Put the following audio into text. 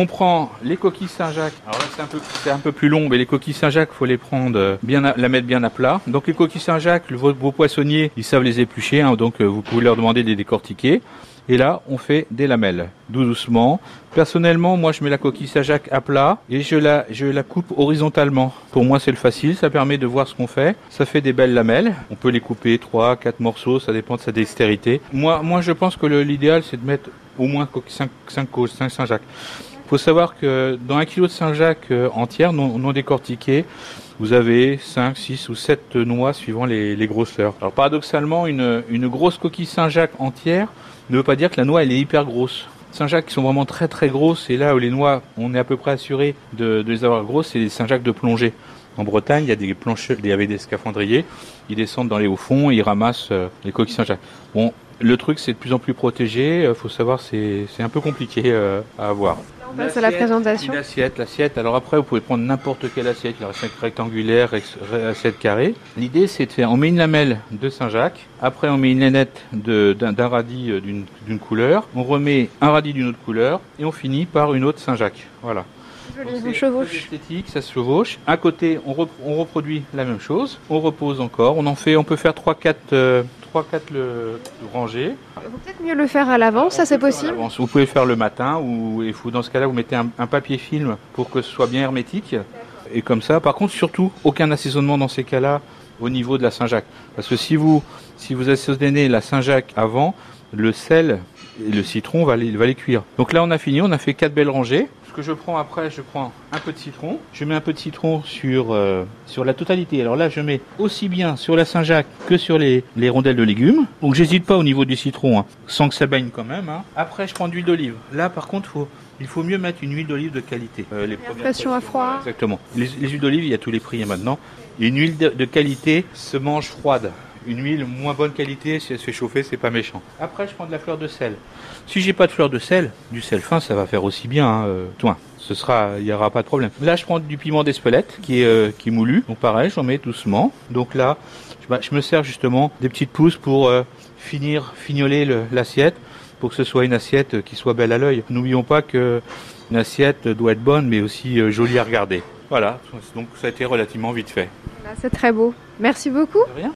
On prend les coquilles Saint-Jacques. Alors là, c'est un peu, plus long, mais les coquilles Saint-Jacques, faut les prendre euh, bien, la mettre bien à plat. Donc les coquilles Saint-Jacques, vos, poissonniers, ils savent les éplucher, hein, donc euh, vous pouvez leur demander de les décortiquer. Et là, on fait des lamelles, doucement. Personnellement, moi, je mets la coquille Saint-Jacques à plat et je la, coupe horizontalement. Pour moi, c'est le facile, ça permet de voir ce qu'on fait. Ça fait des belles lamelles. On peut les couper 3, 4 morceaux, ça dépend de sa dextérité. Moi, je pense que l'idéal, c'est de mettre au moins 5, 5, 5 Saint-Jacques. Il faut savoir que dans un kilo de Saint-Jacques euh, entière, non, décortiquée, vous avez 5, 6 ou 7 noix suivant les, les grosseurs. Alors paradoxalement, une, grosse coquille Saint-Jacques entière ne veut pas dire que la noix elle est hyper grosse. Saint-Jacques qui sont vraiment très très grosses et là où les noix, on est à peu près assuré de, les avoir grosses, c'est les Saint-Jacques de plongée. En Bretagne, il y a des avait des scaphandriers, ils descendent dans les hauts fonds, et ils ramassent euh, les coquilles Saint-Jacques. Le truc c'est de plus en plus protégé, euh, faut savoir c'est c'est un peu compliqué euh, à avoir. On passe à la L'assiette, présentation. Une assiette, l'assiette. Alors après, vous pouvez prendre n'importe quelle assiette, la assiette rectangulaire, assiette carrée. L'idée, c'est de faire, on met une lamelle de Saint-Jacques. Après, on met une lainette de- d'un radis euh, d'une d'une couleur. On remet un radis d'une autre couleur et on finit par une autre Saint-Jacques. Voilà. Donc, chevauche. esthétique, ça se chevauche. À côté, on, rep- on reproduit la même chose. On repose encore. On en fait, on peut faire 3-4 euh, 3-4 le rangées. Peut-être mieux le faire à l'avance, ça c'est possible? Vous pouvez le faire le matin ou il faut dans ce cas-là vous mettez un, un papier film pour que ce soit bien hermétique et comme ça. Par contre surtout aucun assaisonnement dans ces cas-là au niveau de la Saint-Jacques parce que si vous si vous assaisonnez la Saint-Jacques avant, le sel et le citron va les, va les cuire. Donc là on a fini, on a fait quatre belles rangées. Ce que je prends après, je prends un peu de citron. Je mets un peu de citron sur euh, sur la totalité. Alors là, je mets aussi bien sur la Saint-Jacques que sur les, les rondelles de légumes. Donc j'hésite pas au niveau du citron, hein, sans que ça baigne quand même. hein. Après, je prends de l'huile d'olive. Là, par contre, faut il faut mieux mettre une huile d'olive de qualité. Euh, les pression à froid. Exactement. Les, les huiles d'olive, il y a tous les prix hein, maintenant. Une huile de, de qualité se mange froide. Une huile moins bonne qualité, si elle se fait chauffer, c'est pas méchant. Après, je prends de la fleur de sel. Si j'ai pas de fleur de sel, du sel fin, ça va faire aussi bien. Hein, euh, toi, ce sera, il y aura pas de problème. Là, je prends du piment d'Espelette qui est euh, qui est moulu. Donc pareil, j'en mets doucement. Donc là, je, bah, je me sers justement des petites pousses pour euh, finir, fignoler le- l'assiette, pour que ce soit une assiette euh, qui soit belle à l'œil. N'oublions pas que une assiette doit être bonne, mais aussi jolie à regarder. Voilà, donc ça a été relativement vite fait. Voilà, C'est très beau. Merci beaucoup. De rien